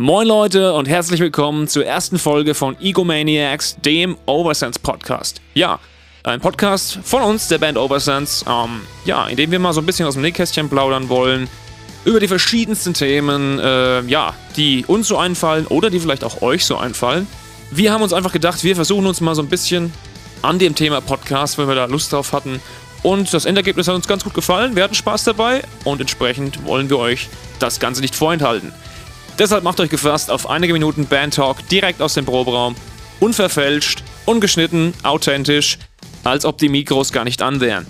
Moin Leute und herzlich willkommen zur ersten Folge von Egomaniacs, dem Oversense Podcast. Ja, ein Podcast von uns, der Band Oversense, ähm, ja, in dem wir mal so ein bisschen aus dem Nähkästchen plaudern wollen, über die verschiedensten Themen, äh, ja, die uns so einfallen oder die vielleicht auch euch so einfallen. Wir haben uns einfach gedacht, wir versuchen uns mal so ein bisschen an dem Thema Podcast, wenn wir da Lust drauf hatten. Und das Endergebnis hat uns ganz gut gefallen. Wir hatten Spaß dabei und entsprechend wollen wir euch das Ganze nicht vorenthalten. Deshalb macht euch gefasst auf einige Minuten Band Talk direkt aus dem Proberaum. Unverfälscht, ungeschnitten, authentisch, als ob die Mikros gar nicht an wären.